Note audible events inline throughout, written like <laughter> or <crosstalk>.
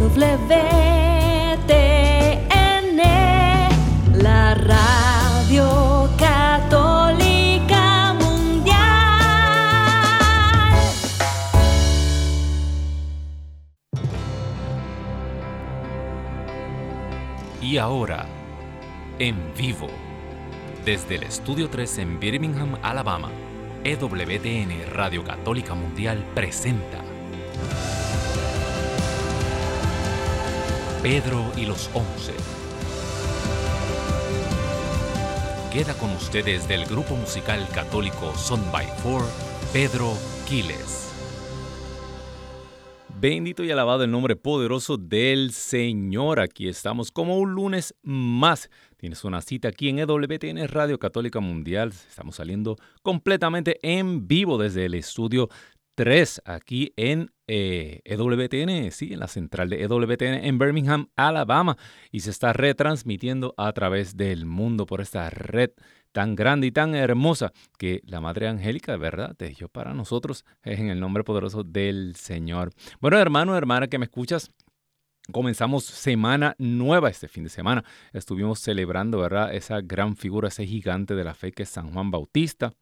WTN, la radio católica mundial. Y ahora, en vivo, desde el Estudio 3 en Birmingham, Alabama, EWTN Radio Católica Mundial presenta Pedro y los Once. Queda con ustedes del grupo musical católico Son by Four, Pedro Quiles. Bendito y alabado el nombre poderoso del Señor. Aquí estamos como un lunes más. Tienes una cita aquí en EWTN Radio Católica Mundial. Estamos saliendo completamente en vivo desde el estudio 3 aquí en EWTN, eh, e sí, en la central de EWTN en Birmingham, Alabama. Y se está retransmitiendo a través del mundo por esta red tan grande y tan hermosa que la Madre Angélica, de verdad, te dio para nosotros en el nombre poderoso del Señor. Bueno, hermano, hermana que me escuchas, Comenzamos semana nueva este fin de semana. Estuvimos celebrando, ¿verdad? Esa gran figura, ese gigante de la fe que es San Juan Bautista.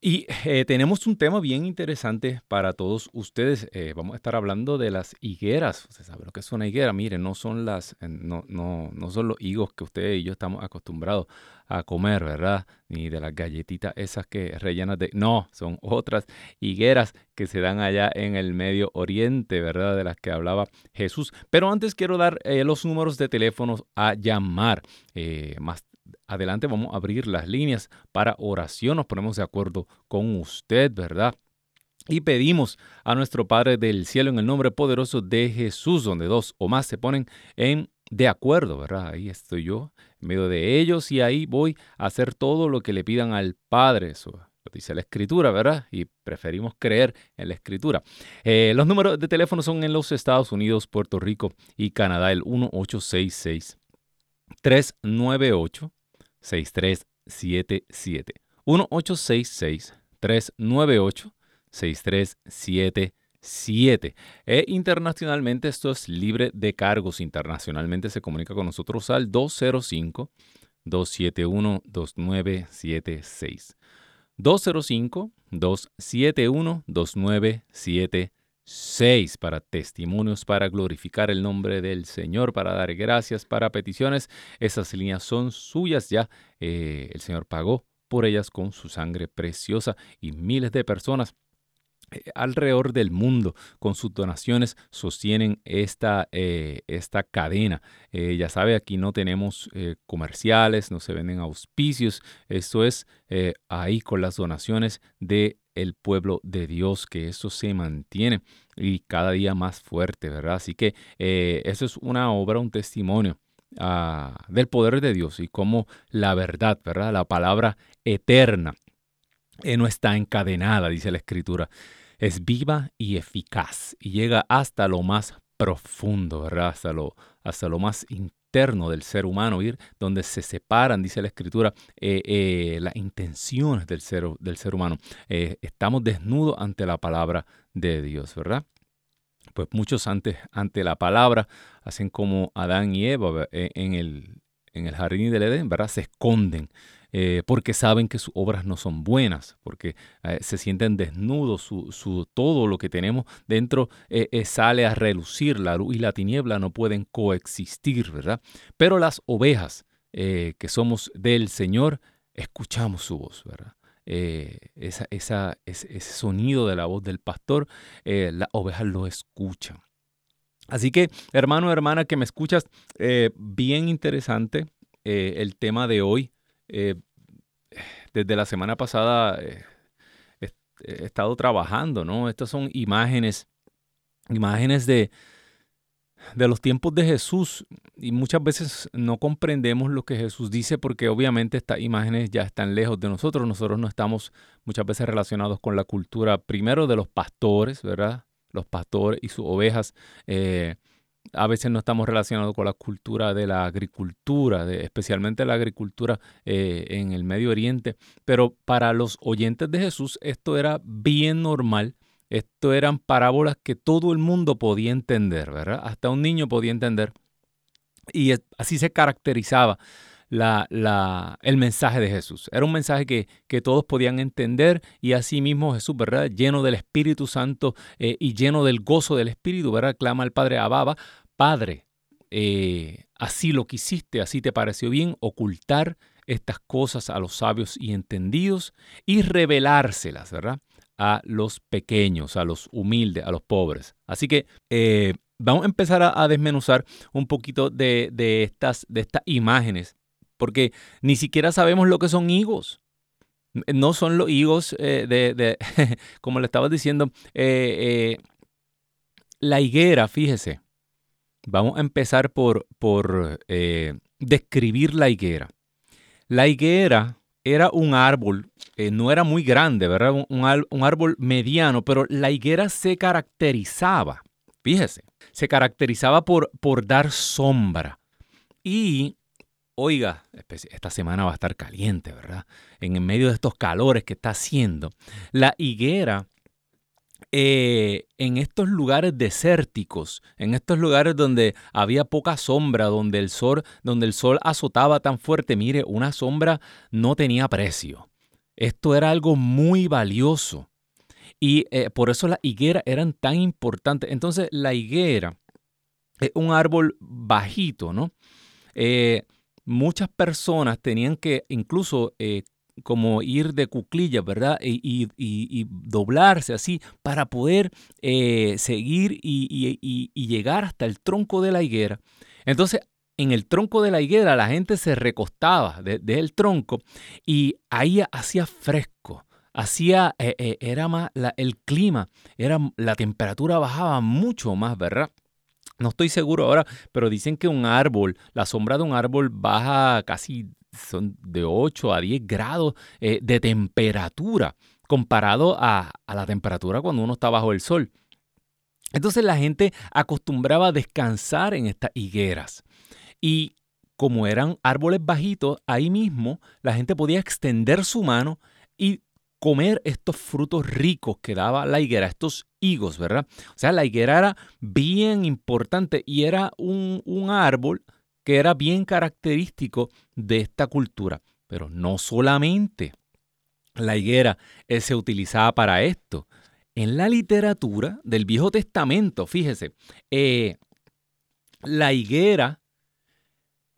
Y eh, tenemos un tema bien interesante para todos ustedes. Eh, vamos a estar hablando de las higueras. Usted sabe lo que es una higuera. Miren, no son las, eh, no, no, no son los higos que ustedes y yo estamos acostumbrados a comer, ¿verdad? Ni de las galletitas esas que rellenas de. No, son otras higueras que se dan allá en el Medio Oriente, ¿verdad? De las que hablaba Jesús. Pero antes quiero dar los números de teléfonos a llamar. más adelante vamos a abrir las líneas para oración. Nos ponemos de acuerdo con usted, ¿verdad? Y pedimos a nuestro Padre del Cielo en el nombre poderoso de Jesús, donde dos o más se ponen en de acuerdo, ¿verdad? Ahí estoy yo, en medio de ellos, y ahí voy a hacer todo lo que le pidan al Padre. Eso lo dice la Escritura, ¿verdad? Y preferimos creer en la Escritura. Eh, los números de teléfono son en los Estados Unidos, Puerto Rico y Canadá, el 1866 398 6377. 1866-398-6377. E internacionalmente esto es libre de cargos. Internacionalmente se comunica con nosotros al 205-271-2976. 205-271-2976. 6 para testimonios, para glorificar el nombre del Señor, para dar gracias, para peticiones. Esas líneas son suyas ya. Eh, el Señor pagó por ellas con su sangre preciosa y miles de personas eh, alrededor del mundo con sus donaciones sostienen esta, eh, esta cadena. ya sabe, aquí no tenemos comerciales, no se venden auspicios. Esto es ahí con las donaciones de el pueblo de Dios, que eso se mantiene y cada día más fuerte, ¿verdad? Así que eh, eso es una obra, un testimonio ah, del poder de Dios y cómo la verdad, ¿verdad? La palabra eterna eh, no está encadenada, dice la Escritura. Es viva y eficaz y llega hasta lo más profundo, ¿verdad? Hasta lo, hasta lo más del ser humano, ir donde se separan, dice la escritura, eh, eh, las intenciones del ser, del ser humano. Eh, estamos desnudos ante la palabra de Dios, ¿verdad? Pues muchos antes, ante la palabra hacen como Adán y Eva en el, en el jardín del Edén, ¿verdad? Se esconden eh, porque saben que sus obras no son buenas, porque eh, se sienten desnudos, su, todo lo que tenemos dentro eh, sale a relucir, la luz y la tiniebla no pueden coexistir, ¿verdad? Pero las ovejas que somos del Señor, escuchamos su voz, ¿verdad? esa, ese, sonido de la voz del pastor, las ovejas lo escuchan. Así que, hermano, hermana, que me escuchas, bien interesante el tema de hoy. Eh, desde la semana pasada eh, he, estado trabajando, ¿no? Estas son imágenes, imágenes de, de los tiempos de Jesús y muchas veces no comprendemos lo que Jesús dice porque obviamente estas imágenes ya están lejos de nosotros. Nosotros no estamos muchas veces relacionados con la cultura primero de los pastores, ¿verdad? Los pastores y sus ovejas. Eh, a veces no estamos relacionados con la cultura de la agricultura, especialmente la agricultura eh, en el Medio Oriente, pero para los oyentes de Jesús esto era bien normal Esto eran parábolas que todo el mundo podía entender, ¿verdad? Hasta un niño podía entender. Y así se caracterizaba la, el mensaje de Jesús. Era un mensaje que, que, todos podían entender y así mismo Jesús, ¿verdad? Lleno del Espíritu Santo eh, y lleno del gozo del Espíritu, ¿verdad? Clama al Padre Ababa, Padre, eh, así lo quisiste, así te pareció bien ocultar estas cosas a los sabios y entendidos y revelárselas, ¿verdad? A los pequeños, a los humildes, a los pobres. Así que eh, vamos a empezar a, desmenuzar un poquito de, estas, de estas imágenes, porque ni siquiera sabemos lo que son higos. No son los higos eh, de, <laughs> como le estaba diciendo, eh, la higuera, fíjese. Vamos a empezar por, por describir la higuera. La higuera era un árbol, eh, no era muy grande, ¿verdad? Un, árbol mediano, pero la higuera se caracterizaba, fíjese, se caracterizaba por, por dar sombra. Y, oiga, esta semana va a estar caliente, ¿verdad? En medio de estos calores que está haciendo, la higuera eh, en estos lugares desérticos, en estos lugares donde había poca sombra, donde el sol, donde el sol azotaba tan fuerte, mire, una sombra no tenía precio. Esto era algo muy valioso. Y eh, por eso las higueras eran tan importantes. Entonces, la higuera es un árbol bajito, ¿no? Eh, muchas personas tenían que incluso como ir de cuclillas, ¿verdad? Y, doblarse así para poder eh, seguir y, llegar hasta el tronco de la higuera. Entonces, en el tronco de la higuera la gente se recostaba desde el tronco y ahí hacía fresco. Hacía, eh, eh, era más, el clima, era, la temperatura bajaba mucho más, ¿verdad? No estoy seguro ahora, pero dicen que un árbol, la sombra de un árbol baja casi son de 8 a 10 grados eh, de temperatura comparado a, la temperatura cuando uno está bajo el sol. Entonces la gente acostumbraba a descansar en estas higueras. Y como eran árboles bajitos, ahí mismo la gente podía extender su mano y comer estos frutos ricos que daba la higuera, estos higos, ¿verdad? O sea, la higuera era bien importante y era un, un árbol que era bien característico de esta cultura. Pero no solamente la higuera eh, se utilizaba para esto. En la literatura del Viejo Testamento, fíjese, eh, la higuera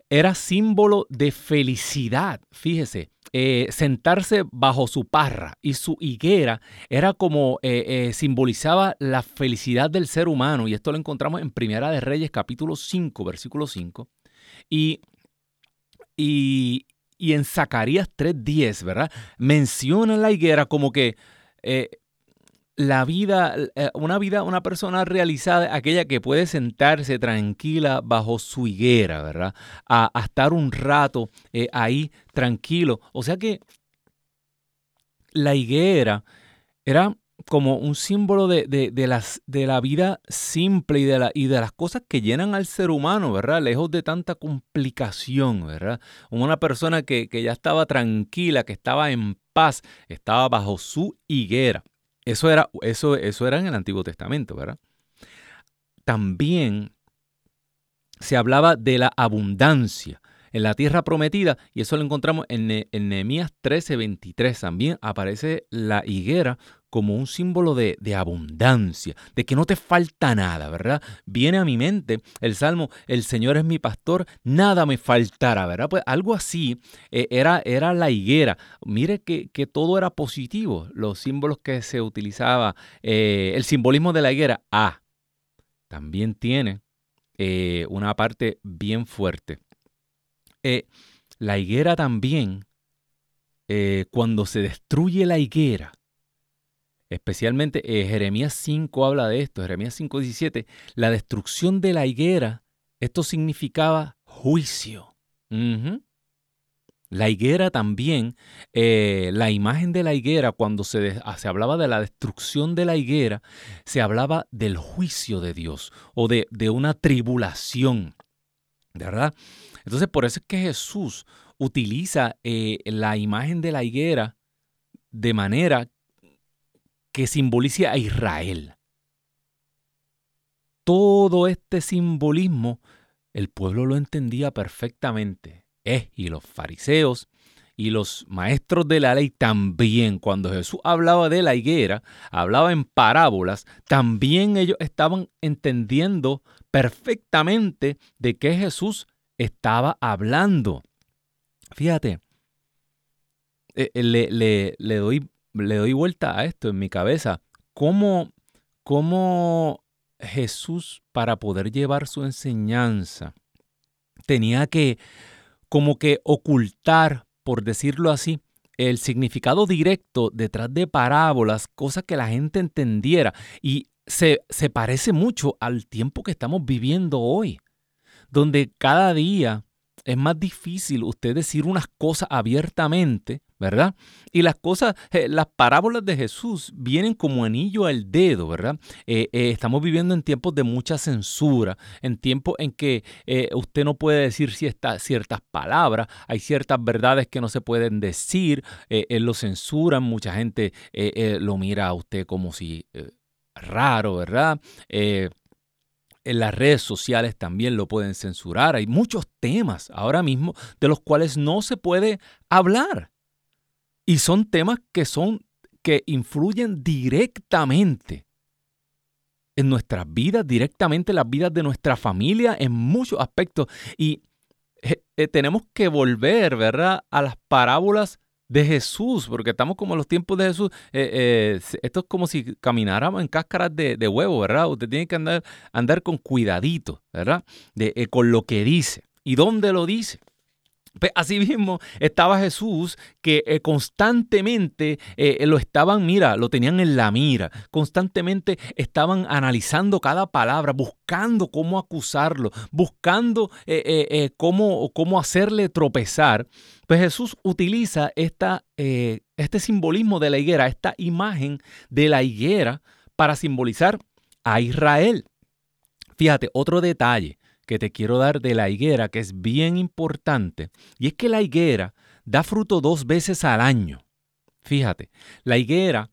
era símbolo de felicidad, fíjese. Eh, sentarse bajo su parra y su higuera era como simbolizaba la felicidad del ser humano. Y esto lo encontramos en Primera de Reyes capítulo 5, versículo 5. Y, y, en Zacarías 3.10, ¿verdad? Menciona la higuera como que eh, la vida, eh, una vida, una persona realizada, aquella que puede sentarse tranquila bajo su higuera, ¿verdad? A, estar un rato eh, ahí tranquilo. O sea que la higuera era como un símbolo de, las, de la vida simple y de, la, y de las cosas que llenan al ser humano, ¿verdad? Lejos de tanta complicación, ¿verdad? Una persona que, ya estaba tranquila, que estaba en paz, estaba bajo su higuera. Eso era, eso, eso era en el Antiguo Testamento, ¿verdad? También se hablaba de la abundancia en la tierra prometida, y eso lo encontramos en, Nehemías 13:23. También aparece la higuera como un símbolo de, abundancia, de que no te falta nada, ¿verdad? Viene a mi mente el salmo, el Señor es mi pastor, nada me faltará, ¿verdad? Pues algo así eh, era, era la higuera. Mire que, todo era positivo, los símbolos que se utilizaba, eh, el simbolismo de la higuera, ah, también tiene eh, una parte bien fuerte. la higuera también, cuando se destruye la higuera, Especialmente eh, Jeremías 5 habla de esto, Jeremías 5:17, la destrucción de la higuera, esto significaba juicio. La higuera también, eh, la imagen de la higuera, cuando se, ah, se, hablaba de la destrucción de la higuera, se hablaba del juicio de Dios o de, de una tribulación, ¿verdad? Entonces por eso es que Jesús utiliza eh, la imagen de la higuera de manera que simbolice a Israel. Todo este simbolismo el pueblo lo entendía perfectamente. Eh, y los fariseos y los maestros de la ley también, cuando Jesús hablaba de la higuera, hablaba en parábolas, también ellos estaban entendiendo perfectamente de qué Jesús estaba hablando. Fíjate, eh, eh, le, doy, le doy vuelta a esto en mi cabeza. ¿Cómo, cómo Jesús, para poder llevar su enseñanza, tenía que como que ocultar, por decirlo así, el significado directo detrás de parábolas, cosas que la gente entendiera. Y se, se parece mucho al tiempo que estamos viviendo hoy, donde cada día es más difícil usted decir unas cosas abiertamente, ¿verdad? Y las cosas, eh, las parábolas de Jesús vienen como anillo al dedo, ¿verdad? Eh, eh, estamos viviendo en tiempos de mucha censura, en tiempos en que usted no puede decir ciertas palabras, hay ciertas verdades que no se pueden decir, lo censuran, mucha gente lo mira a usted como si raro, ¿verdad? En las redes sociales también lo pueden censurar. Hay muchos temas ahora mismo de los cuales no se puede hablar. Y son temas que son que influyen directamente en nuestras vidas, directamente en las vidas de nuestra familia, en muchos aspectos. Y eh, eh, tenemos que volver, ¿verdad?, a las parábolas de Jesús, porque estamos como en los tiempos de Jesús. Eh, esto es como si camináramos en cáscaras de, huevo, ¿verdad? Usted tiene que andar, andar con cuidadito, ¿verdad? De, con lo que dice. ¿Y dónde lo dice? Pues así mismo estaba Jesús que eh, constantemente eh, lo estaban, mira, lo tenían en la mira, constantemente estaban analizando cada palabra, buscando cómo acusarlo, buscando eh, cómo, cómo, hacerle tropezar. Pues Jesús utiliza esta, este simbolismo de la higuera, esta imagen de la higuera para simbolizar a Israel. Fíjate, otro detalle que te quiero dar de la higuera que es bien importante, y es que la higuera da fruto dos veces al año. Fíjate, la higuera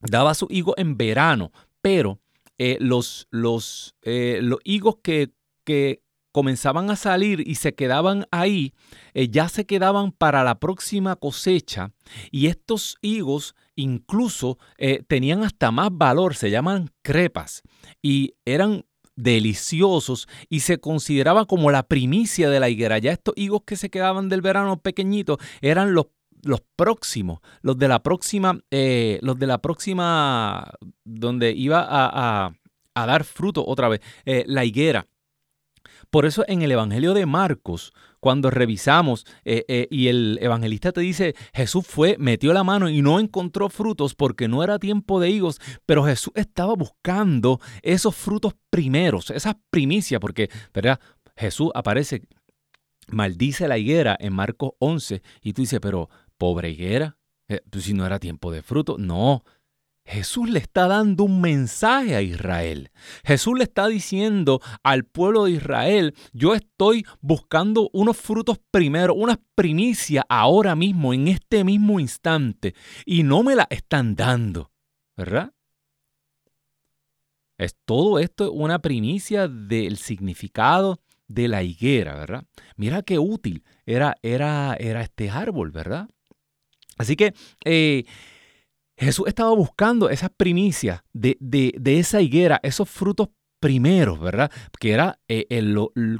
daba su higo en verano, pero eh, los, los, eh, los, higos que, que, comenzaban a salir y se quedaban ahí, eh, ya se quedaban para la próxima cosecha y estos higos incluso tenían hasta más valor, se llaman crepas y eran deliciosos y se consideraba como la primicia de la higuera. Ya estos higos que se quedaban del verano pequeñitos eran los, los próximos, los de la próxima, eh, los de la próxima, donde iba a, dar fruto otra vez, eh, la higuera. Por eso en el Evangelio de Marcos, cuando revisamos eh, eh, y el evangelista te dice, Jesús fue, metió la mano y no encontró frutos porque no era tiempo de higos, pero Jesús estaba buscando esos frutos primeros, esas primicias, porque, ¿verdad? Jesús aparece, maldice la higuera en Marcos 11 y tú dices, pero pobre higuera, eh, pues si no era tiempo de fruto, no, Jesús le está dando un mensaje a Israel. Jesús le está diciendo al pueblo de Israel, yo estoy buscando unos frutos primero, unas primicias ahora mismo, en este mismo instante, y no me la están dando, ¿verdad? Es todo esto una primicia del significado de la higuera, ¿verdad? Mira qué útil era, era, era este árbol, ¿verdad? Así que eh, Jesús estaba buscando esas primicias de, esa higuera, esos frutos primeros, ¿verdad? Que era eh,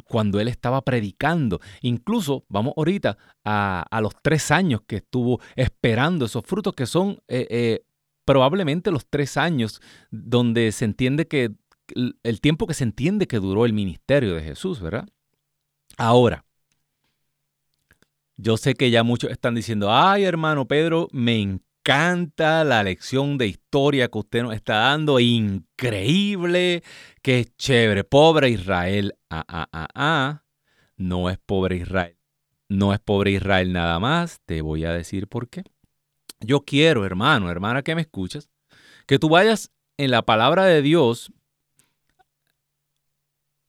cuando él estaba predicando. Incluso, vamos ahorita a, los tres años que estuvo esperando esos frutos, que son eh, eh, probablemente los tres años donde se entiende que el tiempo que se entiende que duró el ministerio de Jesús, ¿verdad? Ahora, yo sé que ya muchos están diciendo, ay hermano Pedro, me encanta encanta la lección de historia que usted nos está dando. Increíble, qué chévere. Pobre Israel. Ah, ah, ah, ah. No es pobre Israel. No es pobre Israel nada más. Te voy a decir por qué. Yo quiero, hermano, hermana que me escuchas, que tú vayas en la palabra de Dios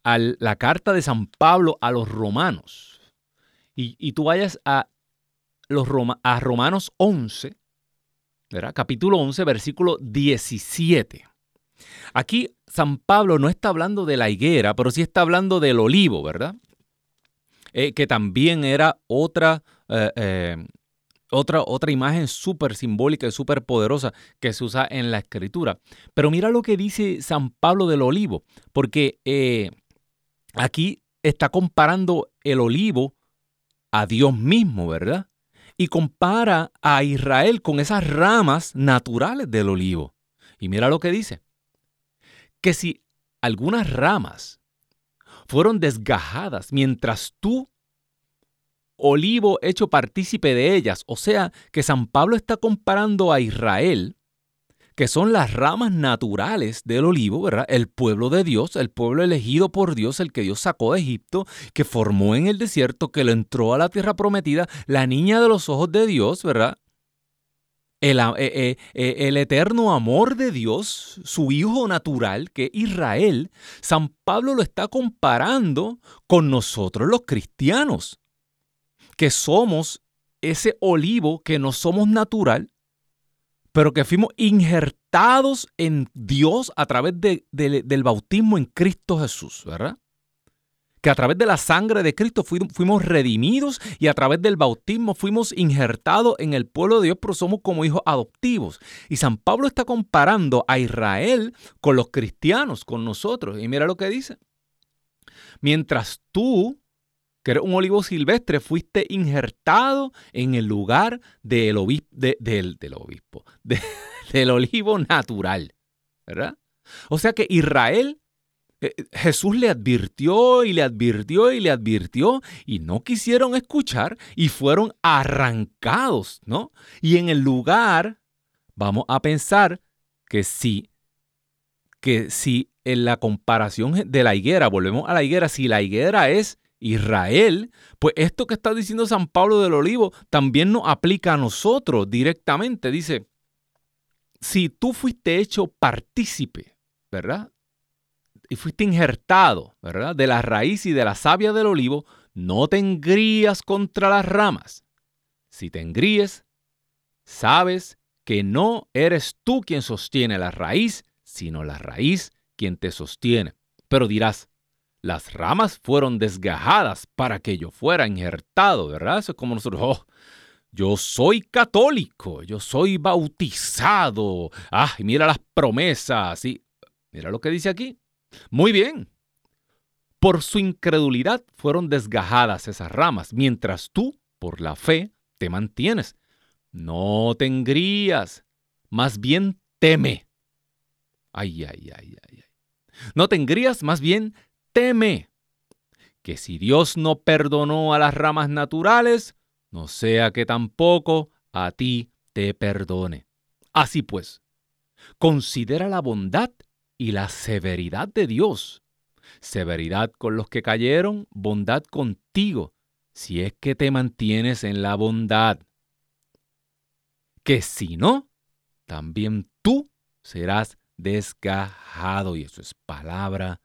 a la carta de San Pablo a los romanos. Y, tú vayas a, los a Romanos 11 ¿verdad? capítulo 11, versículo 17. Aquí San Pablo no está hablando de la higuera, pero sí está hablando del olivo, ¿verdad? Eh, que también era otra, eh, eh, otra, otra imagen súper simbólica y súper poderosa que se usa en la escritura. Pero mira lo que dice San Pablo del olivo, porque aquí está comparando el olivo a Dios mismo, ¿verdad? Y compara a Israel con esas ramas naturales del olivo. Y mira lo que dice que si algunas ramas fueron desgajadas mientras tú, olivo hecho partícipe de ellas, o sea, que San Pablo está comparando a Israel, que son las ramas naturales del olivo, ¿verdad? El pueblo de Dios, el pueblo elegido por Dios, el que Dios sacó de Egipto, que formó en el desierto, que lo entró a la tierra prometida, la niña de los ojos de Dios, ¿verdad? Eh, eh, eh, el, eterno amor de Dios, su hijo natural, que Israel, San Pablo lo está comparando con nosotros los cristianos, que somos ese olivo que no somos natural, pero que fuimos injertados en Dios a través del bautismo en Cristo Jesús, ¿verdad? que a través de la sangre de Cristo fuimos redimidos y a través del bautismo fuimos injertados en el pueblo de Dios, pero somos como hijos adoptivos. Y San Pablo está comparando a Israel con los cristianos, con nosotros. Y mira lo que dice. Mientras tú, que eres un olivo silvestre, fuiste injertado en el lugar del, obispo, del, obispo, <laughs> del olivo natural. ¿Verdad? O sea que Israel eh, Jesús le advirtió y le advirtió y le advirtió y no quisieron escuchar y fueron arrancados, ¿no? Y en el lugar, vamos a pensar que si, que si en la comparación de la higuera, volvemos a la higuera, si la higuera es Israel, pues esto que está diciendo San Pablo del Olivo también nos aplica a nosotros directamente. Dice, si tú fuiste hecho partícipe, ¿verdad? y fuiste injertado, ¿verdad? De la raíz y de la savia del olivo, no te engrías contra las ramas. Si te engríes, sabes que no eres tú quien sostiene la raíz, sino la raíz quien te sostiene. Pero dirás, las ramas fueron desgajadas para que yo fuera injertado, ¿verdad? Eso es como nosotros, oh, yo soy católico, yo soy bautizado. Ah, mira las promesas. Y mira lo que dice aquí. Muy bien. Por su incredulidad fueron desgajadas esas ramas, mientras tú, por la fe, te mantienes. No te engrías, más bien teme. Ay, ay, ay, ay, ay. No te engrías, más bien teme. Que si Dios no perdonó a las ramas naturales, no sea que tampoco a ti te perdone. Así pues, considera la bondad y la severidad de Dios. Severidad con los que cayeron, bondad contigo, si es que te mantienes en la bondad. Que si no, también tú serás desgajado. Y eso es palabra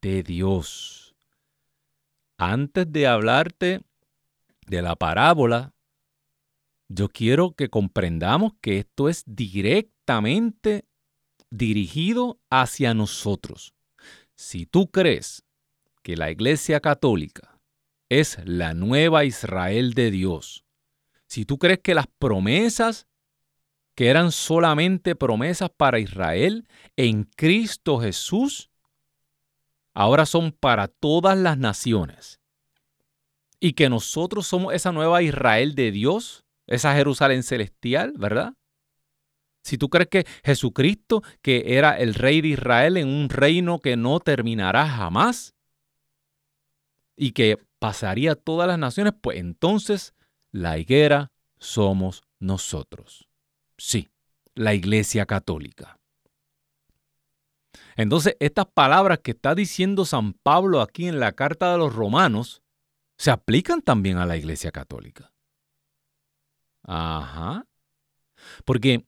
de Dios. Antes de hablarte de la parábola, yo quiero que comprendamos que esto es directamente dirigido hacia nosotros. Si tú crees que la Iglesia Católica es la nueva Israel de Dios, si tú crees que las promesas que eran solamente promesas para Israel en Cristo Jesús, ahora son para todas las naciones, y que nosotros somos esa nueva Israel de Dios, esa Jerusalén celestial, ¿verdad? Si tú crees que Jesucristo, que era el rey de Israel en un reino que no terminará jamás y que pasaría a todas las naciones, pues entonces la higuera somos nosotros. Sí, la iglesia católica. Entonces, estas palabras que está diciendo San Pablo aquí en la carta de los romanos se aplican también a la iglesia católica. Ajá. Porque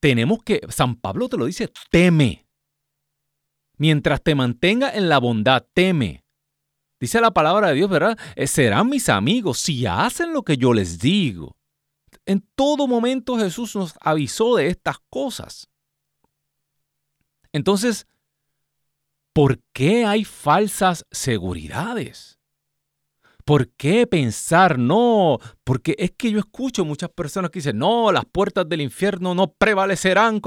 tenemos que, San Pablo te lo dice, teme. Mientras te mantenga en la bondad, teme. Dice la palabra de Dios, ¿verdad? Eh, serán mis amigos si hacen lo que yo les digo. en todo momento Jesús nos avisó de estas cosas. Entonces, ¿por qué hay falsas seguridades? ¿Por qué pensar no? Porque es que yo escucho muchas personas que dicen, no, las puertas del infierno no prevalecerán.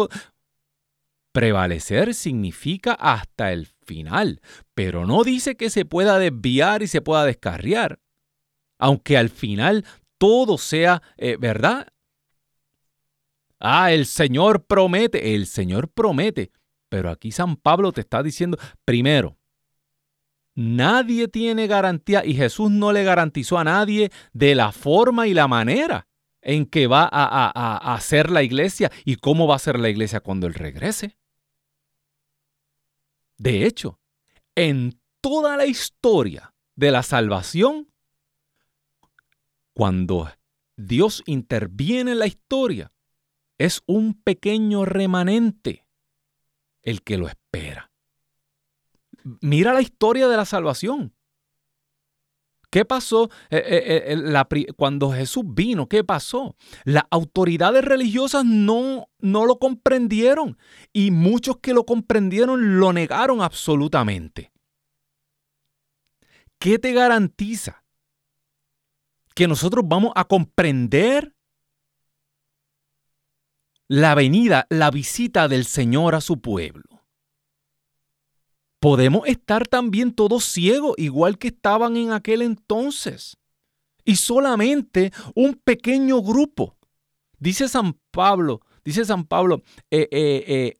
Prevalecer significa hasta el final, pero no dice que se pueda desviar y se pueda descarriar. Aunque al final todo sea eh, verdad. Ah, el Señor promete, el Señor promete. Pero aquí San Pablo te está diciendo, primero, nadie tiene garantía y Jesús no le garantizó a nadie de la forma y la manera en que va a, a hacer la iglesia y cómo va a ser la iglesia cuando Él regrese. De hecho, en toda la historia de la salvación, cuando Dios interviene en la historia, es un pequeño remanente el que lo espera. Mira la historia de la salvación. ¿Qué pasó eh, eh, eh, cuando Jesús vino? ¿Qué pasó? Las autoridades religiosas no, no lo comprendieron y muchos que lo comprendieron lo negaron absolutamente. ¿Qué te garantiza que nosotros vamos a comprender la venida, la visita del Señor a su pueblo? podemos estar también todos ciegos, igual que estaban en aquel entonces. Y solamente un pequeño grupo. Dice San Pablo, dice San Pablo, eh, eh, eh,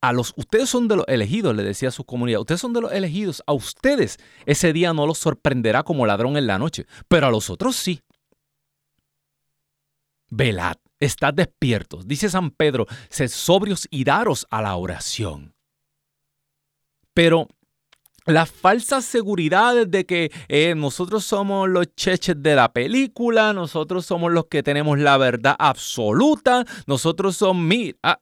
a los, ustedes son de los elegidos, le decía a su comunidad, ustedes son de los elegidos, a ustedes ese día no los sorprenderá como ladrón en la noche, pero a los otros sí. Velad, estad despiertos, dice San Pedro, sed sobrios y daros a la oración. Pero las falsas seguridades de que eh, nosotros somos los cheches de la película, nosotros somos los que tenemos la verdad absoluta, nosotros somos, mira,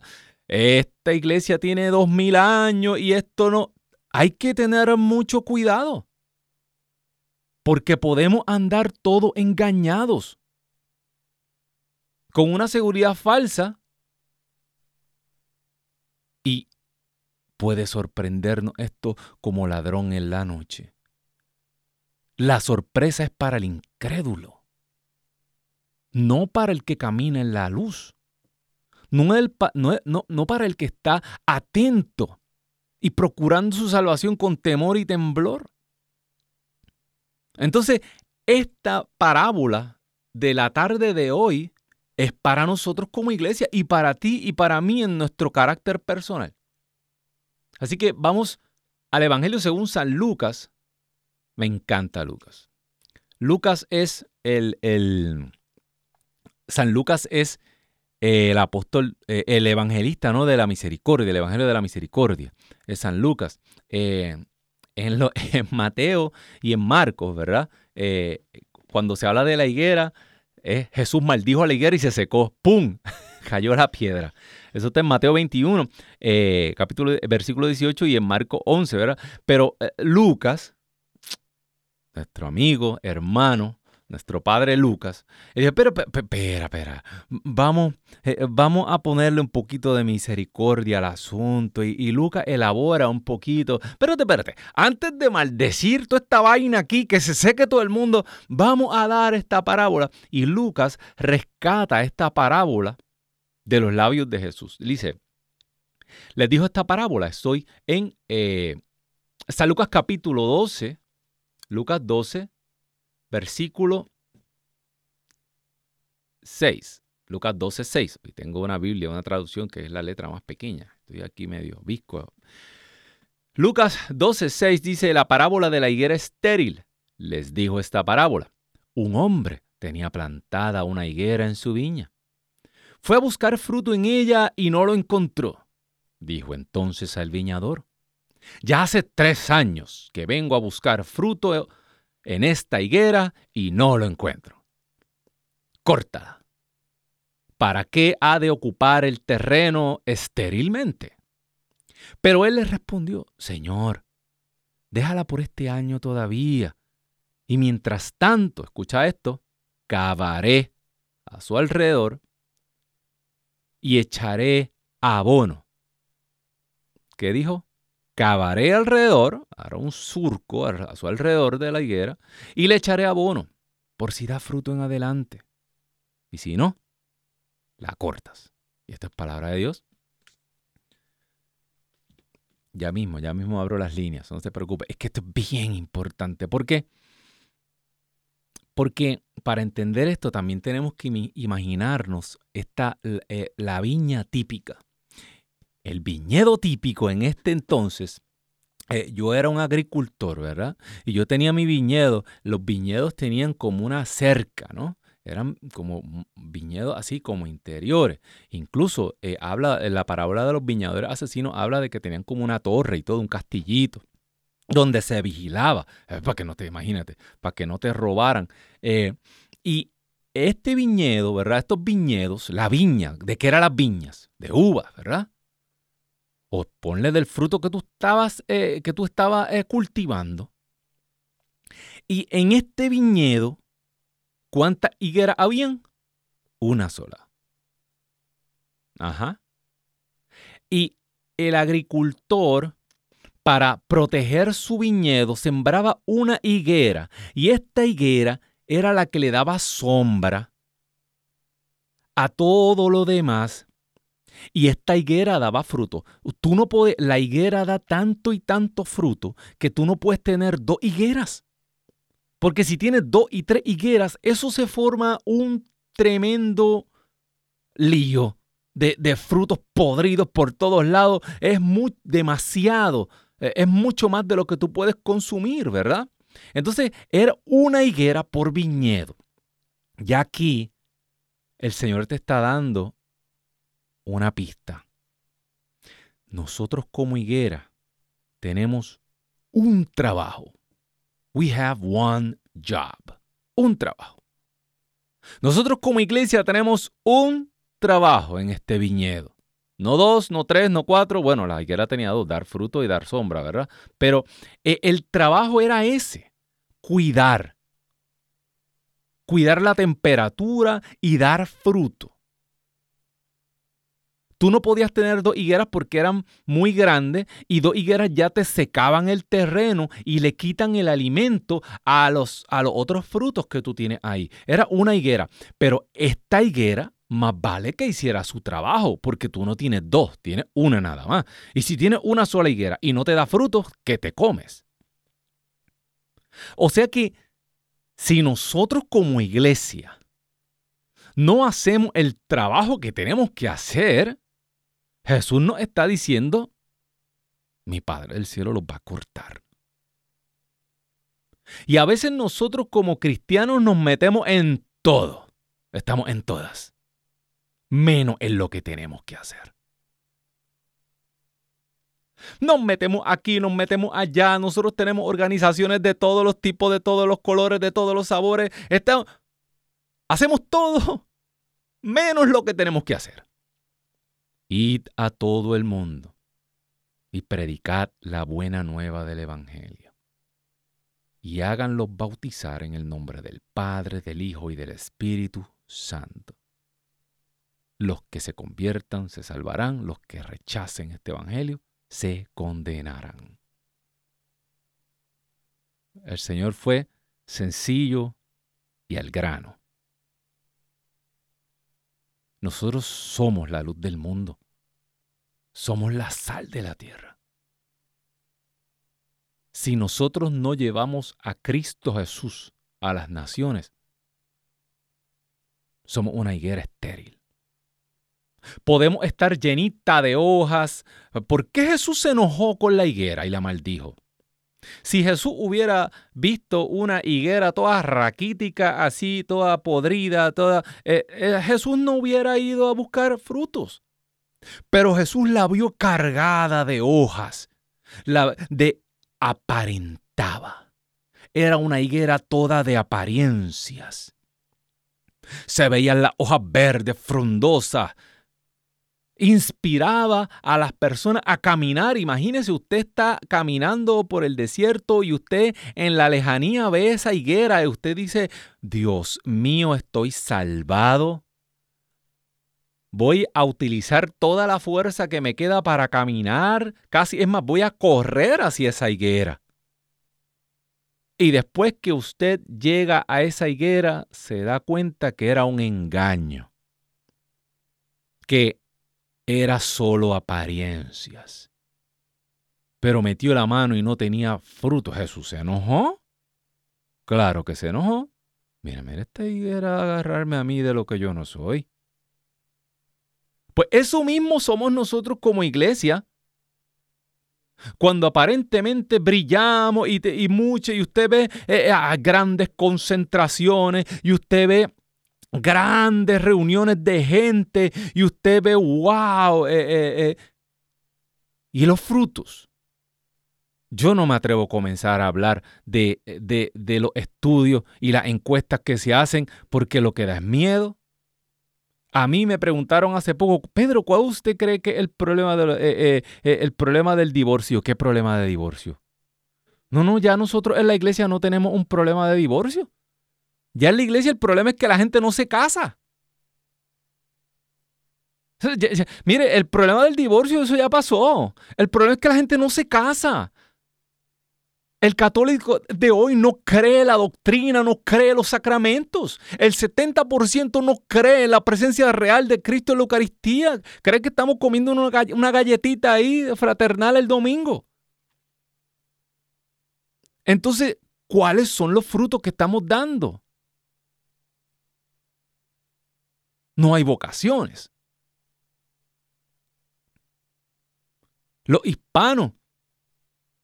esta iglesia tiene dos mil años y esto no, hay que tener mucho cuidado, porque podemos andar todos engañados con una seguridad falsa y puede sorprendernos esto como ladrón en la noche. La sorpresa es para el incrédulo, no para el que camina en la luz, no, no para el que está atento y procurando su salvación con temor y temblor. Entonces, esta parábola de la tarde de hoy es para nosotros como iglesia y para ti y para mí en nuestro carácter personal. Así que vamos al Evangelio según San Lucas. Me encanta Lucas. Lucas es el, el San Lucas es el apóstol, eh, el evangelista ¿no? de la misericordia, el evangelio de la misericordia, es San Lucas. Eh, en, <laughs> en, Mateo y en Marcos, ¿verdad? Eh, cuando se habla de la higuera, Jesús maldijo a la higuera y se secó. ¡Pum! <laughs> Cayó la piedra. Eso está en Mateo 21, eh, capítulo, versículo 18 y en Marco 11, ¿verdad? Pero eh, Lucas, nuestro amigo, hermano, nuestro padre Lucas, dice, pero, espera, espera, vamos, eh, vamos a ponerle un poquito de misericordia al asunto. Y, y, Lucas elabora un poquito. Espérate, espérate, antes de maldecir toda esta vaina aquí, que se seque todo el mundo, vamos a dar esta parábola. Y Lucas rescata esta parábola de los labios de Jesús. Dice, les dijo esta parábola, estoy en eh, San Lucas capítulo 12, Lucas 12, versículo 6. Lucas 12, 6. Hoy tengo una Biblia, una traducción que es la letra más pequeña. Estoy aquí medio visco. Lucas 12, 6 dice, la parábola de la higuera estéril. Les dijo esta parábola. Un hombre tenía plantada una higuera en su viña fue a buscar fruto en ella y no lo encontró. Dijo entonces al viñador, ya hace tres años que vengo a buscar fruto en esta higuera y no lo encuentro. Córtala. ¿Para qué ha de ocupar el terreno estérilmente? Pero él le respondió, Señor, déjala por este año todavía. Y mientras tanto, escucha esto, cavaré a su alrededor y echaré abono. ¿Qué dijo? Cavaré alrededor, hará un surco a su alrededor de la higuera y le echaré abono por si da fruto en adelante. Y si no, la cortas. Y esta es palabra de Dios. Ya mismo, ya mismo abro las líneas, no se preocupe. Es que esto es bien importante. ¿Por qué? Porque para entender esto también tenemos que imaginarnos esta, eh, la viña típica. El viñedo típico en este entonces eh, yo era un agricultor, ¿verdad? Y yo tenía mi viñedo. Los viñedos tenían como una cerca, ¿no? Eran como viñedos así como interiores. Incluso eh, habla, en la parábola de los viñadores asesinos habla de que tenían como una torre y todo, un castillito, donde se vigilaba, eh, para que no te imagínate, para que no te robaran. y este viñedo, ¿verdad? Estos viñedos, la viña, ¿de qué eran las viñas? De uvas, ¿verdad? Ponle del fruto que tú estabas, eh, que tú estabas eh, cultivando. Y en este viñedo, ¿cuántas higueras habían? Una sola. Ajá. Y el agricultor, para proteger su viñedo, sembraba una higuera. Y esta higuera era la que le daba sombra a todo lo demás y esta higuera daba fruto. Tú no puedes, la higuera da tanto y tanto fruto que tú no puedes tener dos higueras. Porque si tienes dos y tres higueras, eso se forma un tremendo lío de, frutos podridos por todos lados. Es muy, demasiado. Eh, es mucho más de lo que tú puedes consumir, ¿verdad? Entonces, era una higuera por viñedo. Ya aquí, el Señor te está dando una pista. Nosotros como higuera tenemos un trabajo. We have one job. Un trabajo. Nosotros como iglesia tenemos un trabajo en este viñedo. No dos, no tres, no cuatro. Bueno, la higuera tenía dos, dar fruto y dar sombra, ¿verdad? Pero eh, el trabajo era ese, cuidar. Cuidar la temperatura y dar fruto. Tú no podías tener dos higueras porque eran muy grandes y dos higueras ya te secaban el terreno y le quitan el alimento a los, a los otros frutos que tú tienes ahí. Era una higuera, pero esta higuera más vale que hiciera su trabajo, porque tú no tienes dos, tienes una nada más. Y si tienes una sola higuera y no te da frutos, ¿qué te comes? O sea que si nosotros como iglesia no hacemos el trabajo que tenemos que hacer, Jesús nos está diciendo, mi Padre del cielo los va a cortar. Y a veces nosotros como cristianos nos metemos en todo. Estamos en todas. Menos en lo que tenemos que hacer. Nos metemos aquí, nos metemos allá. Nosotros tenemos organizaciones de todos los tipos, de todos los colores, de todos los sabores. Hacemos todo menos lo que tenemos que hacer. Id a todo el mundo y predicad la buena nueva del Evangelio. Y háganlos bautizar en el nombre del Padre, del Hijo y del Espíritu Santo. Los que se conviertan se salvarán, los que rechacen este Evangelio se condenarán. El Señor fue sencillo y al grano. Nosotros somos la luz del mundo. Somos la sal de la tierra. Si nosotros no llevamos a Cristo Jesús a las naciones, somos una higuera estéril. Podemos estar llenita de hojas. ¿Por qué Jesús se enojó con la higuera y la maldijo? Si Jesús hubiera visto una higuera toda raquítica, así, toda podrida, toda, eh, eh, Jesús no hubiera ido a buscar frutos. Pero Jesús la vio cargada de hojas, la, de aparentaba. Era una higuera toda de apariencias. Se veían las hojas verdes, frondosas, inspiraba a las personas a caminar. Imagínese, usted está caminando por el desierto y usted en la lejanía ve esa higuera y usted dice, Dios mío, estoy salvado. Voy a utilizar toda la fuerza que me queda para caminar. Casi, es más, voy a correr hacia esa higuera. Y después que usted llega a esa higuera, se da cuenta que era un engaño. Que era solo apariencias. Pero metió la mano y no tenía fruto. Jesús se enojó. Claro que se enojó. Mira, mira, esta higuera agarrarme a mí de lo que yo no soy. Pues eso mismo somos nosotros como iglesia. Cuando aparentemente brillamos y, y mucho, y usted ve eh, eh, grandes concentraciones, y usted ve grandes reuniones de gente y usted ve, wow, eh, eh, eh. y los frutos. Yo no me atrevo a comenzar a hablar de, de, de, los estudios y las encuestas que se hacen porque lo que da es miedo. A mí me preguntaron hace poco, Pedro, ¿cuál usted cree que es el problema, de, el problema del divorcio? ¿Qué problema de divorcio? No, no, ya nosotros en la iglesia no tenemos un problema de divorcio. Ya en la iglesia el problema es que la gente no se casa. Mire, el problema del divorcio, eso ya pasó. El problema es que la gente no se casa. El católico de hoy no cree la doctrina, no cree los sacramentos. El 70% no cree en la presencia real de Cristo en la Eucaristía. Cree que estamos comiendo una galletita ahí fraternal el domingo. Entonces, ¿cuáles son los frutos que estamos dando? No hay vocaciones. Los hispanos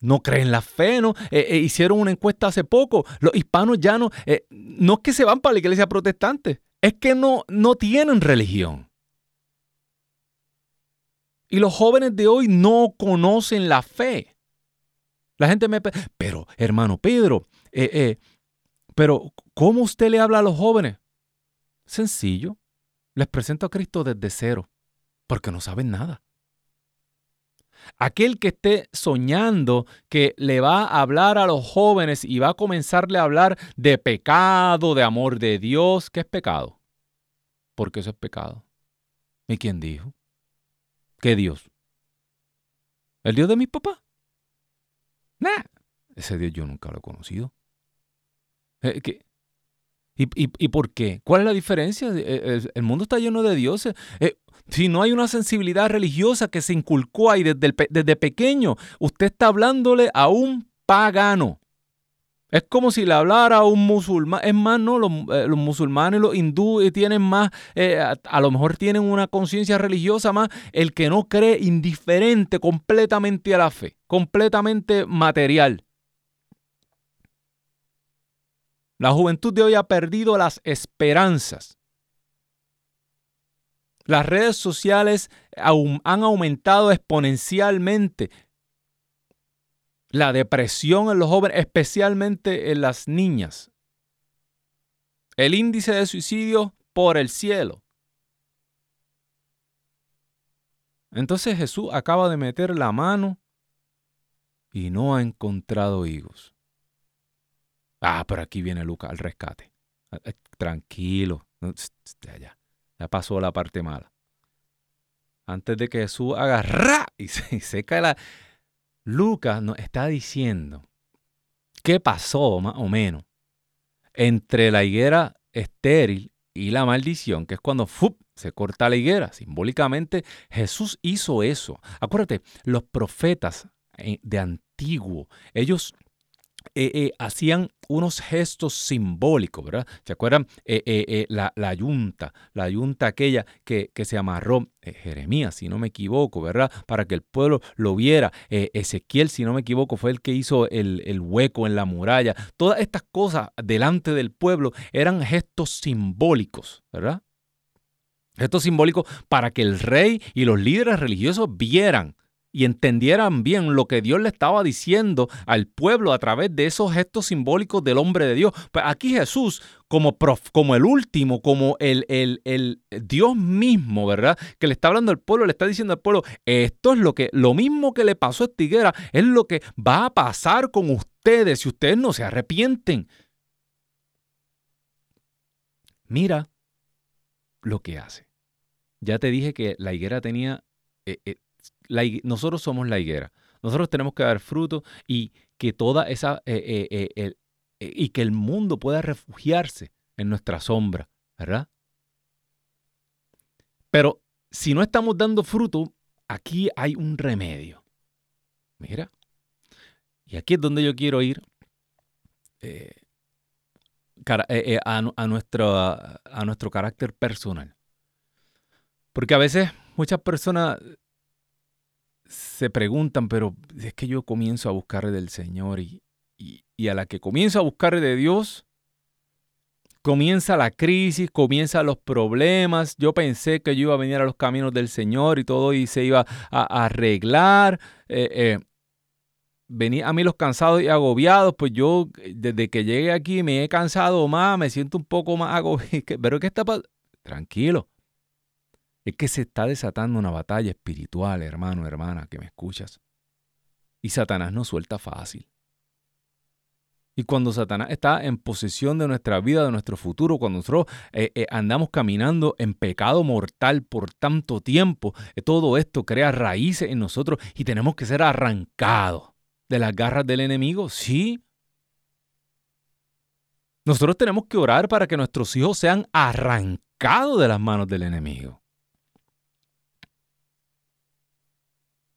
no creen la fe, ¿no? Eh, eh, hicieron una encuesta hace poco. Los hispanos ya no, eh, no es que se van para la iglesia protestante, es que no, no tienen religión. Y los jóvenes de hoy no conocen la fe. La gente me... Pero, hermano Pedro, pero ¿cómo usted le habla a los jóvenes? Sencillo. Les presento a Cristo desde cero, porque no saben nada. Aquel que esté soñando que le va a hablar a los jóvenes y va a comenzarle a hablar de pecado, de amor de Dios, ¿qué es pecado? Porque eso es pecado. ¿Y quién dijo? ¿Qué Dios? ¿El Dios de mi papá? Nah, ese Dios yo nunca lo he conocido. Eh, ¿Qué? ¿Y, por qué? ¿Cuál es la diferencia? Eh, eh, el mundo está lleno de dioses. Eh, si no hay una sensibilidad religiosa que se inculcó ahí desde, desde pequeño, usted está hablándole a un pagano. Es como si le hablara a un musulmán. Es más, no, los, musulmanes y los hindúes tienen más, a, lo mejor tienen una conciencia religiosa más. El que no cree indiferente completamente a la fe, completamente material. La juventud de hoy ha perdido las esperanzas. Las redes sociales han aumentado exponencialmente la depresión en los jóvenes, especialmente en las niñas. El índice de suicidio por el cielo. Entonces Jesús acaba de meter la mano y no ha encontrado higos. Ah, pero aquí viene Lucas al rescate. Ah, eh, tranquilo. Ya, ya pasó la parte mala. Antes de que Jesús haga y <laughs> se, seca la... Lucas nos está diciendo qué pasó más o menos entre la higuera estéril y la maldición, que es cuando se corta la higuera. Simbólicamente Jesús hizo eso. Acuérdate, los profetas eh, de antiguo, ellos eh, eh, hacían unos gestos simbólicos, ¿verdad? ¿Se acuerdan? Eh, la, la, yunta, la yunta aquella que, que se amarró, Jeremías, si no me equivoco, ¿verdad? Para que el pueblo lo viera. Ezequiel, si no me equivoco, fue el que hizo el, el hueco en la muralla. Todas estas cosas delante del pueblo eran gestos simbólicos, ¿verdad? Gestos simbólicos para que el rey y los líderes religiosos vieran y entendieran bien lo que Dios le estaba diciendo al pueblo a través de esos gestos simbólicos del hombre de Dios. Pues aquí Jesús, como, como el último, como el, el, el, Dios mismo, ¿verdad? Que le está hablando al pueblo, le está diciendo al pueblo, esto es lo que, lo mismo que le pasó a esta higuera, es lo que va a pasar con ustedes si ustedes no se arrepienten. Mira lo que hace. Ya te dije que la higuera tenía eh, eh, nosotros somos la higuera. Nosotros tenemos que dar fruto y que toda esa eh, eh, eh, y que el mundo pueda refugiarse en nuestra sombra, ¿verdad? Pero si no estamos dando fruto, aquí hay un remedio. Mira. Y aquí es donde yo quiero ir a, nuestro, a nuestro carácter personal. Porque a veces muchas personas se preguntan, pero es que yo comienzo a buscar del Señor y, y, a la que comienzo a buscar de Dios, comienza la crisis, comienzan los problemas. Yo pensé que yo iba a venir a los caminos del Señor y todo y se iba a, arreglar. Eh, eh, venía a mí los cansados y agobiados, pues yo desde que llegué aquí me he cansado más, me siento un poco más agobiado. <laughs> Pero ¿qué está pasando? Tranquilo, es que se está desatando una batalla espiritual, hermano, hermana, que me escuchas. Y Satanás no suelta fácil. Y cuando Satanás está en posesión de nuestra vida, de nuestro futuro, cuando nosotros eh, eh, andamos caminando en pecado mortal por tanto tiempo, eh, todo esto crea raíces en nosotros y tenemos que ser arrancados de las garras del enemigo. Sí. Nosotros tenemos que orar para que nuestros hijos sean arrancados de las manos del enemigo.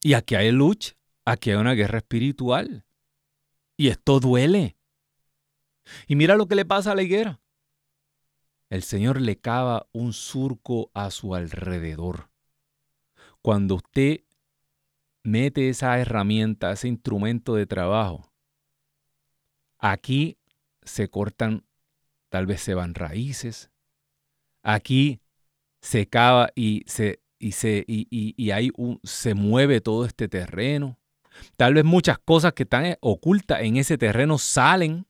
Y aquí hay lucha, aquí hay una guerra espiritual. Y esto duele. Y mira lo que le pasa a la higuera. El Señor le cava un surco a su alrededor. Cuando usted mete esa herramienta, ese instrumento de trabajo, aquí se cortan, tal vez se van raíces, aquí se cava y se y, se, y, hay un, se mueve todo este terreno. Tal vez muchas cosas que están eh, ocultas en ese terreno salen.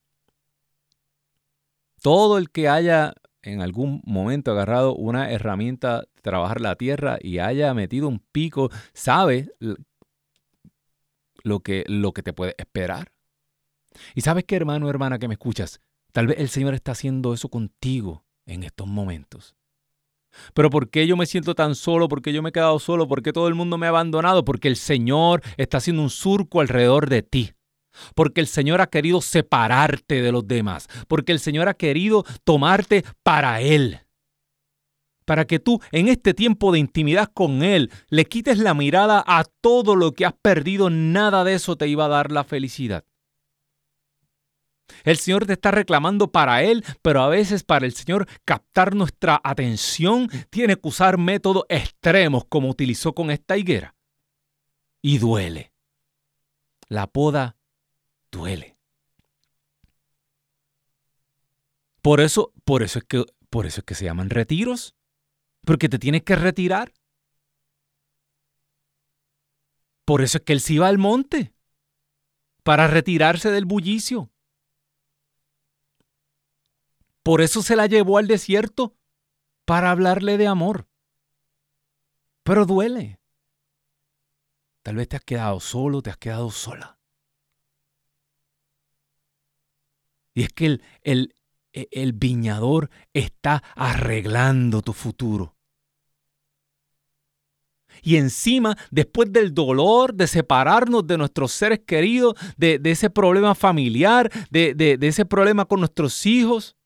Todo el que haya en algún momento agarrado una herramienta de trabajar la tierra y haya metido un pico, sabe lo que, lo que te puede esperar. Y sabes que hermano, hermana que me escuchas, tal vez el Señor está haciendo eso contigo en estos momentos. Pero ¿por qué yo me siento tan solo? ¿Por qué yo me he quedado solo? ¿Por qué todo el mundo me ha abandonado? Porque el Señor está haciendo un surco alrededor de ti. Porque el Señor ha querido separarte de los demás. Porque el Señor ha querido tomarte para Él. Para que tú en este tiempo de intimidad con Él le quites la mirada a todo lo que has perdido. Nada de eso te iba a dar la felicidad. El Señor te está reclamando para Él, pero a veces para el Señor captar nuestra atención tiene que usar métodos extremos como utilizó con esta higuera. Y duele. La poda duele. Por eso, por eso es que, por eso es que se llaman retiros. Porque te tienes que retirar. Por eso es que él se iba al monte. Para retirarse del bullicio por eso se la llevó al desierto, para hablarle de amor. Pero duele. Tal vez te has quedado solo, te has quedado sola. Y es que el, el, el viñador está arreglando tu futuro. Y encima, después del dolor de separarnos de nuestros seres queridos, de, ese problema familiar, de, de, ese problema con nuestros hijos,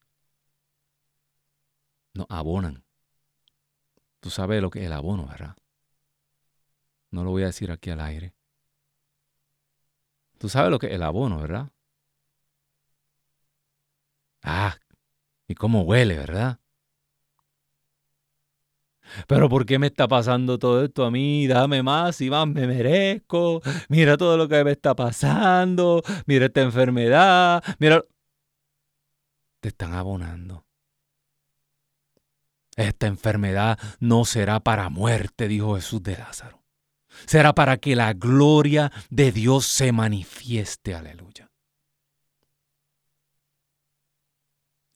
nos abonan. Tú sabes lo que es el abono, ¿verdad? No lo voy a decir aquí al aire. Tú sabes lo que es el abono, ¿verdad? Ah, y cómo huele, ¿verdad? Pero ¿por qué me está pasando todo esto a mí? Dame más y más me merezco. Mira todo lo que me está pasando. Mira esta enfermedad. Mira. Te están abonando. Esta enfermedad no será para muerte, dijo Jesús de Lázaro. Será para que la gloria de Dios se manifieste. Aleluya.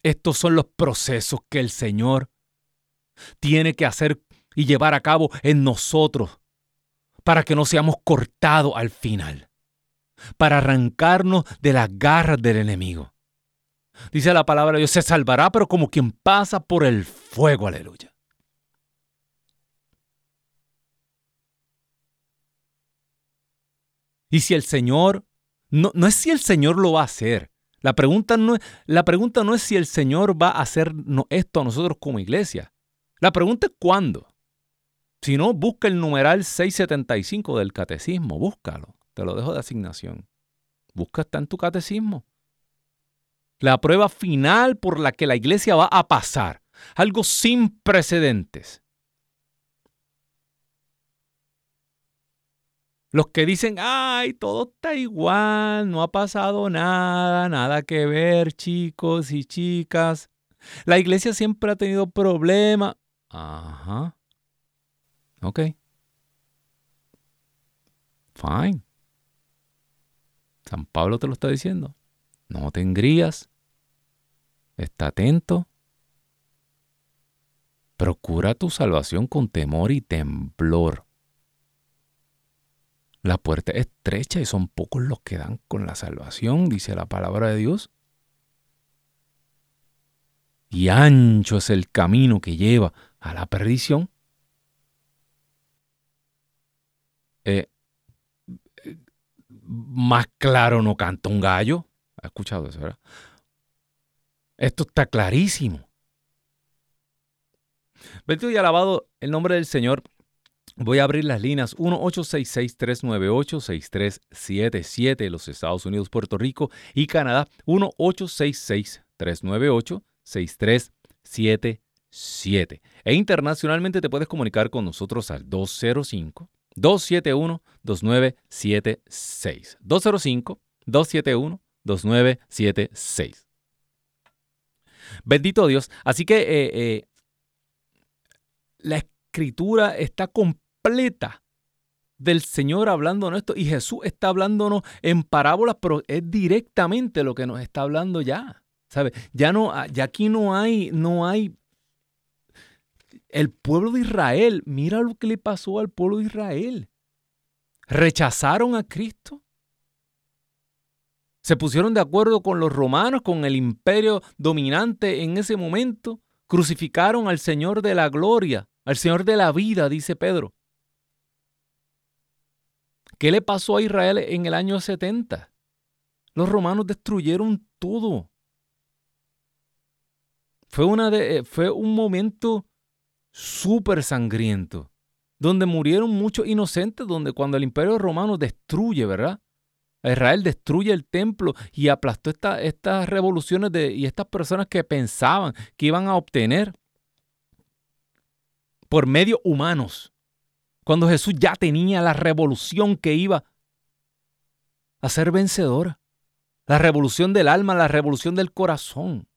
Estos son los procesos que el Señor tiene que hacer y llevar a cabo en nosotros para que no seamos cortados al final, para arrancarnos de las garras del enemigo. Dice la palabra Dios, se salvará, pero como quien pasa por el fuego, aleluya. Y si el Señor, no, no es si el Señor lo va a hacer. La pregunta, no, la pregunta no es si el Señor va a hacer esto a nosotros como iglesia. La pregunta es cuándo. Si no, busca el numeral 675 del catecismo, búscalo. Te lo dejo de asignación. Busca está en tu catecismo. La prueba final por la que la iglesia va a pasar. Algo sin precedentes. Los que dicen, ay, todo está igual, no ha pasado nada, nada que ver, chicos y chicas. La iglesia siempre ha tenido problemas. Ajá. Ok. Fine. San Pablo te lo está diciendo. No te engrías. Está atento. Procura tu salvación con temor y temblor. La puerta es estrecha y son pocos los que dan con la salvación, dice la palabra de Dios. Y ancho es el camino que lleva a la perdición. Eh, más claro no canta un gallo. ¿Ha escuchado eso, verdad? Esto está clarísimo. Bendito y alabado el nombre del Señor. Voy a abrir las líneas 1-866-398-6377, los Estados Unidos, Puerto Rico y Canadá. 1-866-398-6377. E internacionalmente te puedes comunicar con nosotros al 205 271-2976. 205-271-2976. Bendito Dios. Así que eh, eh, la escritura está completa del Señor hablándonos esto y Jesús está hablándonos en parábolas, pero es directamente lo que nos está hablando ya. Ya no, ya aquí no hay, no hay el pueblo de Israel, mira lo que le pasó al pueblo de Israel. Rechazaron a Cristo. Se pusieron de acuerdo con los romanos, con el imperio dominante en ese momento. Crucificaron al Señor de la gloria, al Señor de la vida, dice Pedro. ¿Qué le pasó a Israel en el año 70? Los romanos destruyeron todo. Fue, una de, eh, fue un momento súper sangriento, donde murieron muchos inocentes, donde cuando el imperio romano destruye, ¿verdad? Israel destruye el templo y aplastó estas revoluciones y estas personas que pensaban que iban a obtener por medios humanos. Cuando Jesús ya tenía la revolución que iba a ser vencedora. La revolución del alma, la revolución del corazón.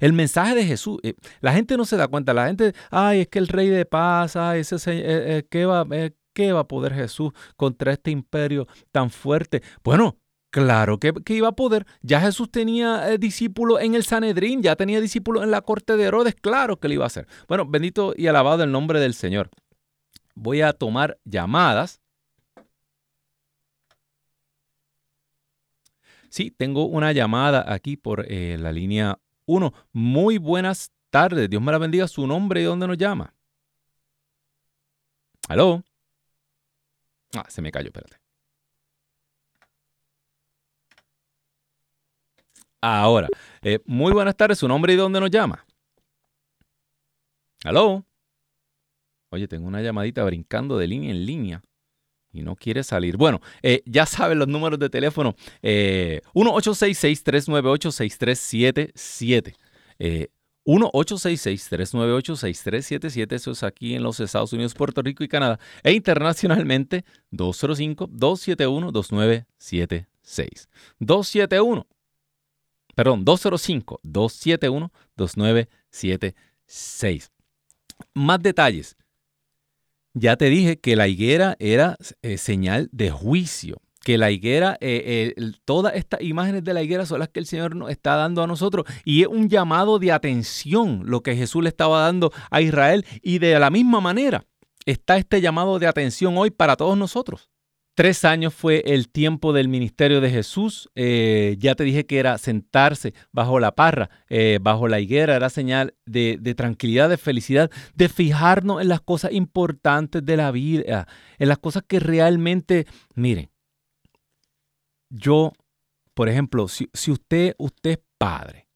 El mensaje de Jesús, eh, la gente no se da cuenta, la gente, ay, es que el rey de paz, ay, ese, eh, eh, ¿qué, va, ¿qué va a poder Jesús contra este imperio tan fuerte? Bueno, Claro que, iba a poder. Ya Jesús tenía discípulos en el Sanedrín, ya tenía discípulos en la corte de Herodes, claro que lo iba a hacer. Bueno, bendito y alabado el nombre del Señor. Voy a tomar llamadas. Sí, tengo una llamada aquí por la línea uno, muy buenas tardes. Dios me la bendiga. Su nombre y dónde nos llama. ¿Aló? Ah, se me cayó, espérate. Ahora, eh, muy buenas tardes. Su nombre y dónde nos llama. ¿Aló? Oye, tengo una llamadita brincando de línea en línea y no quiere salir. Bueno, eh, ya saben los números de teléfono. Eh, 1-866-398-6377. Eh, 1-866-398-6377. Eso es aquí en los Estados Unidos, Puerto Rico y Canadá. E internacionalmente, 205-271-2976. 271. Perdón, 205-271-2976. Más detalles Ya te dije que la higuera era eh, señal de juicio, que la higuera, eh, todas estas imágenes de la higuera son las que el Señor nos está dando a nosotros y es un llamado de atención lo que Jesús le estaba dando a Israel y de la misma manera está este llamado de atención hoy para todos nosotros. Tres años fue el tiempo del ministerio de Jesús. Eh, ya te dije que era sentarse bajo la parra, eh, bajo la higuera, era señal de, tranquilidad, de felicidad, de fijarnos en las cosas importantes de la vida, en las cosas que realmente, miren, yo, por ejemplo, si, usted, usted es padre,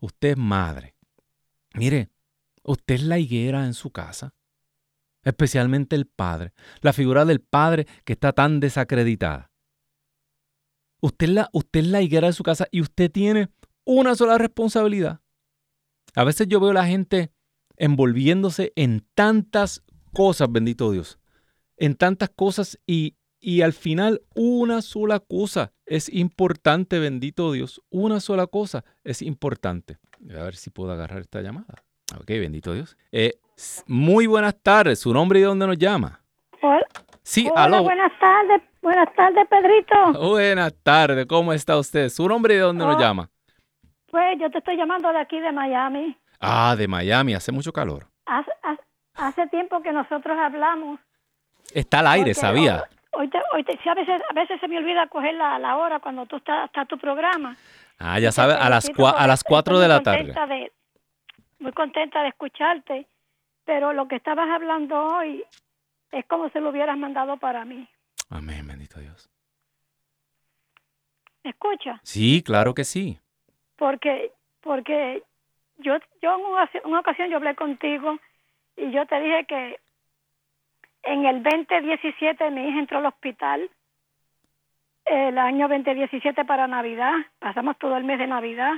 usted es madre, mire, usted es la higuera en su casa especialmente el padre, la figura del padre que está tan desacreditada. Usted es, la, usted es la higuera de su casa y usted tiene una sola responsabilidad. A veces yo veo a la gente envolviéndose en tantas cosas, bendito Dios, en tantas cosas y, y al final una sola cosa es importante, bendito Dios, una sola cosa es importante. A ver si puedo agarrar esta llamada. Ok, bendito Dios. Eh, muy buenas tardes. ¿Su nombre y de dónde nos llama? Hola. Sí, Hola, buenas tardes. Buenas tardes, Pedrito. Buenas tardes. ¿Cómo está usted? ¿Su nombre y de dónde nos oh, llama? Pues yo te estoy llamando de aquí, de Miami. Ah, de Miami. Hace mucho calor. Hace, tiempo que nosotros hablamos. Está al aire, sabía. Hoy, a, veces, a veces se me olvida coger la, la hora cuando tú estás, está tu programa. Ah, ya sabes, a las, a las 4 de la tarde. muy contenta de escucharte pero lo que estabas hablando hoy es como si lo hubieras mandado para mí. Amén, bendito Dios. ¿Me escucha? Sí, claro que sí. Porque, porque yo, yo en una, ocasión yo hablé contigo y yo te dije que en el 2017 mi hija entró al hospital. El año 2017 para Navidad, pasamos todo el mes de Navidad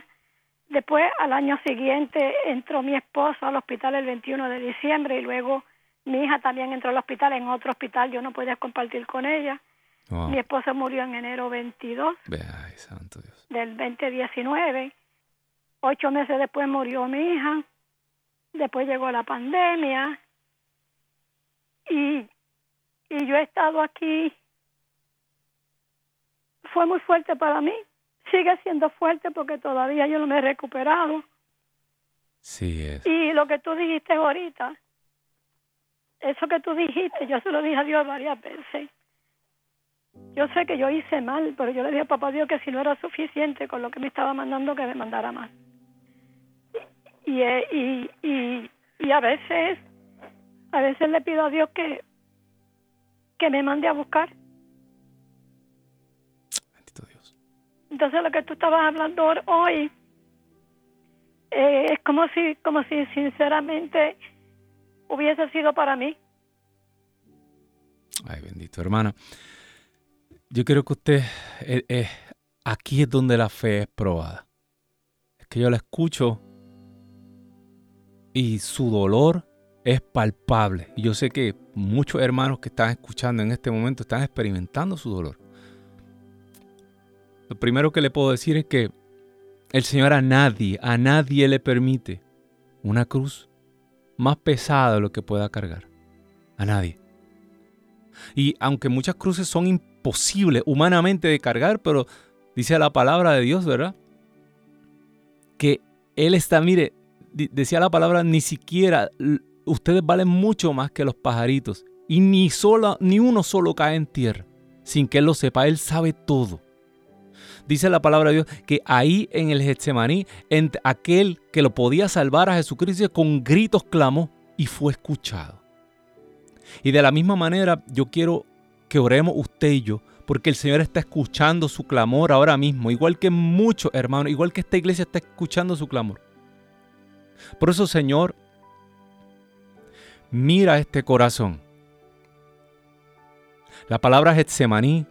Después, al año siguiente, entró mi esposo al hospital el 21 de diciembre y luego mi hija también entró al hospital en otro hospital. Yo no podía compartir con ella. Mi esposo murió en enero 22 del 2019. Ocho meses después murió mi hija. Después llegó la pandemia. Y, y yo he estado aquí. Fue muy fuerte para mí sigue siendo fuerte porque todavía yo no me he recuperado. Sí es. Y lo que tú dijiste ahorita, eso que tú dijiste, yo se lo dije a Dios varias veces. Yo sé que yo hice mal, pero yo le dije a papá Dios que si no era suficiente con lo que me estaba mandando, que me mandara más. Y, y, y, y a veces, a veces le pido a Dios que, que me mande a buscar Entonces lo que tú estabas hablando hoy eh, es como si, como si sinceramente hubiese sido para mí. Ay, bendito hermana. Yo creo que usted, eh, eh, aquí es donde la fe es probada. Es que yo la escucho y su dolor es palpable. Yo sé que muchos hermanos que están escuchando en este momento están experimentando su dolor. Lo primero que le puedo decir es que el Señor a nadie, a nadie le permite una cruz más pesada de lo que pueda cargar. A nadie. Y aunque muchas cruces son imposibles humanamente de cargar, pero dice la palabra de Dios, ¿verdad? Que Él está, mire, decía la palabra, ni siquiera ustedes valen mucho más que los pajaritos. Y ni, solo, ni uno solo cae en tierra sin que Él lo sepa. Él sabe todo dice la palabra de Dios que ahí en el Getsemaní, aquel que lo podía salvar a Jesucristo con gritos clamó y fue escuchado. Y de la misma manera yo quiero que oremos usted y yo, porque el Señor está escuchando su clamor ahora mismo, igual que muchos hermanos, igual que esta iglesia está escuchando su clamor. Por eso, Señor, mira este corazón. La palabra Getsemaní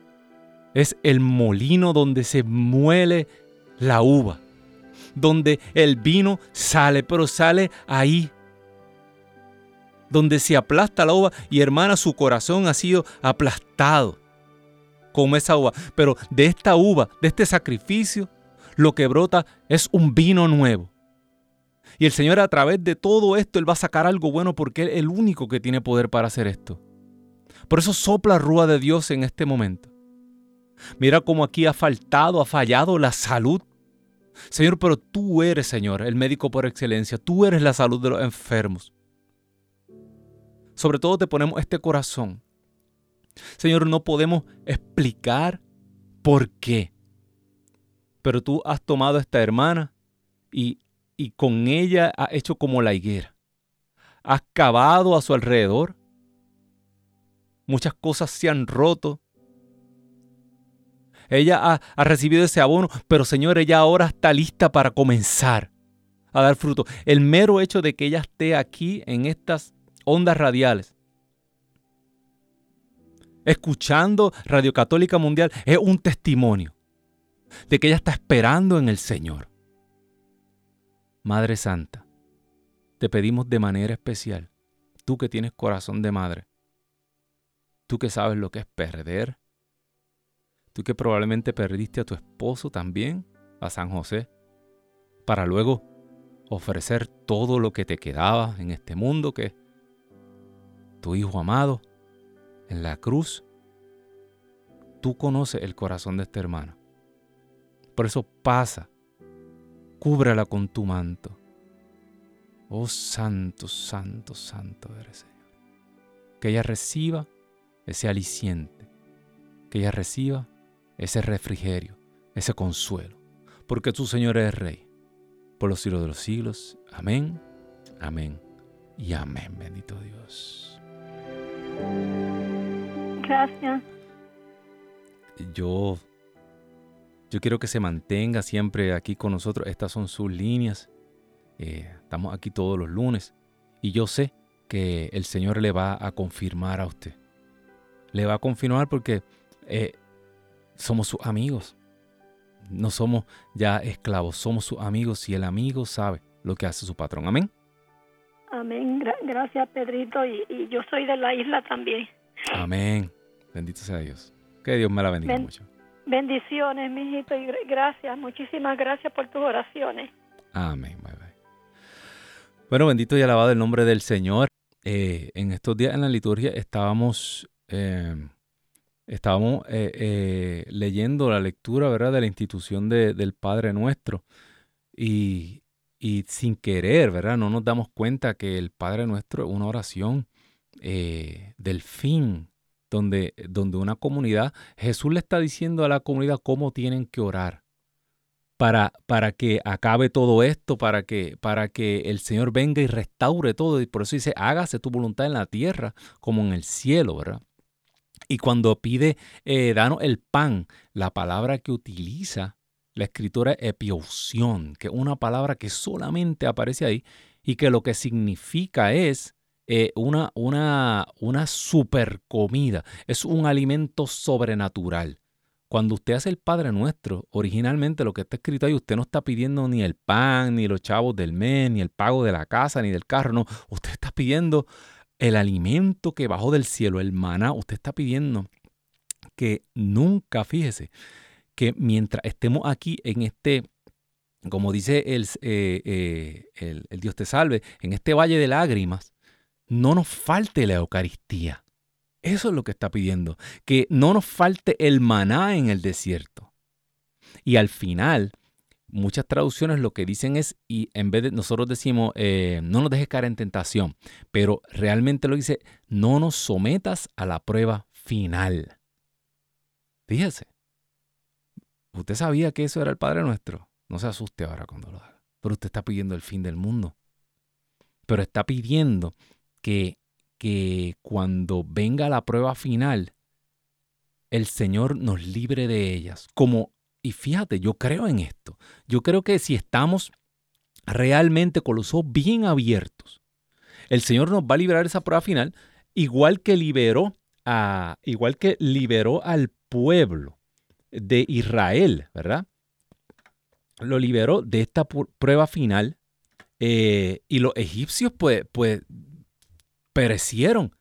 es el molino donde se muele la uva, donde el vino sale, pero sale ahí, donde se aplasta la uva y hermana, su corazón ha sido aplastado como esa uva. Pero de esta uva, de este sacrificio, lo que brota es un vino nuevo. Y el Señor a través de todo esto, Él va a sacar algo bueno porque Él es el único que tiene poder para hacer esto. Por eso sopla rúa de Dios en este momento. Mira cómo aquí ha faltado, ha fallado la salud. Señor, pero tú eres, Señor, el médico por excelencia. Tú eres la salud de los enfermos. Sobre todo te ponemos este corazón. Señor, no podemos explicar por qué. Pero tú has tomado a esta hermana y y con ella ha hecho como la higuera. Has cavado a su alrededor. Muchas cosas se han roto. Ella ha, ha, recibido ese abono, pero Señor, ella ahora está lista para comenzar a dar fruto. El mero hecho de que ella esté aquí en estas ondas radiales, escuchando Radio Católica Mundial, es un testimonio de que ella está esperando en el Señor. Madre Santa, te pedimos de manera especial, tú que tienes corazón de madre, tú que sabes lo que es perder, tú que probablemente perdiste a tu esposo también, a San José, para luego ofrecer todo lo que te quedaba en este mundo, que tu Hijo amado, en la cruz, tú conoces el corazón de esta hermana. Por eso pasa cúbrala con tu manto. Oh santo, santo, santo eres Señor. Que ella reciba ese aliciente, que ella reciba ese refrigerio, ese consuelo, porque tu Señor es Rey, por los siglos de los siglos. Amén, amén y amén, bendito Dios. Gracias. Yo yo quiero que se mantenga siempre aquí con nosotros. Estas son sus líneas. Eh, estamos aquí todos los lunes. Y yo sé que el Señor le va a confirmar a usted. Le va a confirmar porque eh, somos sus amigos. No somos ya esclavos, somos sus amigos y el amigo sabe lo que hace su patrón. Amén. Amén. gracias, Pedrito. Y, y, yo soy de la isla también. Amén. Bendito sea Dios. Que Dios me la bendiga mucho. Bendiciones, mijito, y gracias, muchísimas gracias por tus oraciones. Amén. Bye. Bueno, bendito y alabado el nombre del Señor. Eh, en estos días en la liturgia estábamos, eh, estábamos eh, leyendo la lectura ¿verdad? de la institución del Padre Nuestro y, y, sin querer, ¿verdad? No nos damos cuenta que el Padre Nuestro es una oración del fin donde, donde una comunidad, Jesús le está diciendo a la comunidad cómo tienen que orar para, para que acabe todo esto, para que, para que el Señor venga y restaure todo. Y por eso dice, hágase tu voluntad en la tierra como en el cielo, ¿verdad? Y cuando pide, eh, danos el pan, la palabra que utiliza la escritura es epiousión, que es una palabra que solamente aparece ahí y que lo que significa es eh, una, una, una super comida, es un alimento sobrenatural. Cuando usted hace el Padre Nuestro, originalmente lo que está escrito ahí, usted no está pidiendo ni el pan, ni los chavos del mes, ni el pago de la casa, ni del carro, no. Usted está pidiendo el alimento que bajó del cielo, el maná. Usted está pidiendo que nunca, fíjese, que mientras estemos aquí en este, como dice el, eh, eh, el, el Dios te salve, en este valle de lágrimas, no nos falte la Eucaristía. Eso es lo que está pidiendo, que no nos falte el maná en el desierto. Y al final, muchas traducciones lo que dicen es, y en vez de nosotros decimos, eh, no nos dejes caer en tentación, pero realmente lo dice, no nos sometas a la prueba final. Fíjese, usted sabía que eso era el Padre Nuestro. No se asuste ahora cuando lo haga. Pero usted está pidiendo el fin del mundo. Pero está pidiendo que, que cuando venga la prueba final, el Señor nos libre de ellas. Como, y fíjate, yo creo en esto. Yo creo que si estamos realmente con los ojos bien abiertos, el Señor nos va a liberar esa prueba final, igual que liberó a, igual que liberó al pueblo de Israel, ¿verdad? Lo liberó de esta prueba final. Eh, y los egipcios, pues, pues perecieron.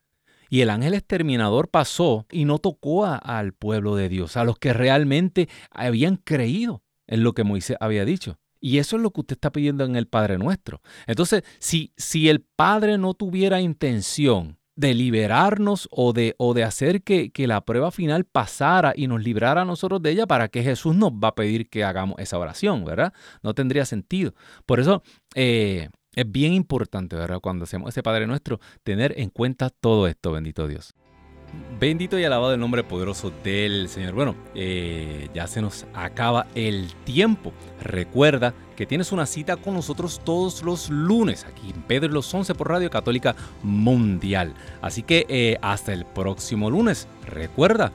Y el ángel exterminador pasó y no tocó al pueblo de Dios, a los que realmente habían creído en lo que Moisés había dicho. Y eso es lo que usted está pidiendo en el Padre Nuestro. Entonces, si, si el Padre no tuviera intención de liberarnos o de, o de hacer que, la prueba final pasara y nos librara a nosotros de ella, ¿para que Jesús nos va a pedir que hagamos esa oración, verdad? No tendría sentido. Por eso eh, es bien importante, ¿verdad? Cuando hacemos ese Padre Nuestro, tener en cuenta todo esto, bendito Dios. Bendito y alabado el nombre poderoso del Señor. Bueno, eh, ya se nos acaba el tiempo. Recuerda que tienes una cita con nosotros todos los lunes aquí en Pedro los 11 por Radio Católica Mundial. Así que eh, hasta el próximo lunes. Recuerda,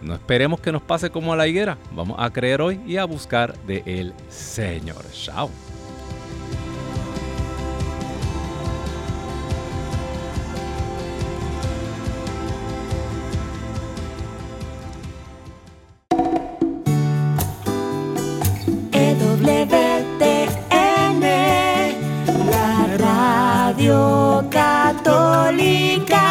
no esperemos que nos pase como a la higuera. Vamos a creer hoy y a buscar de el Señor. Chao. Radio Católica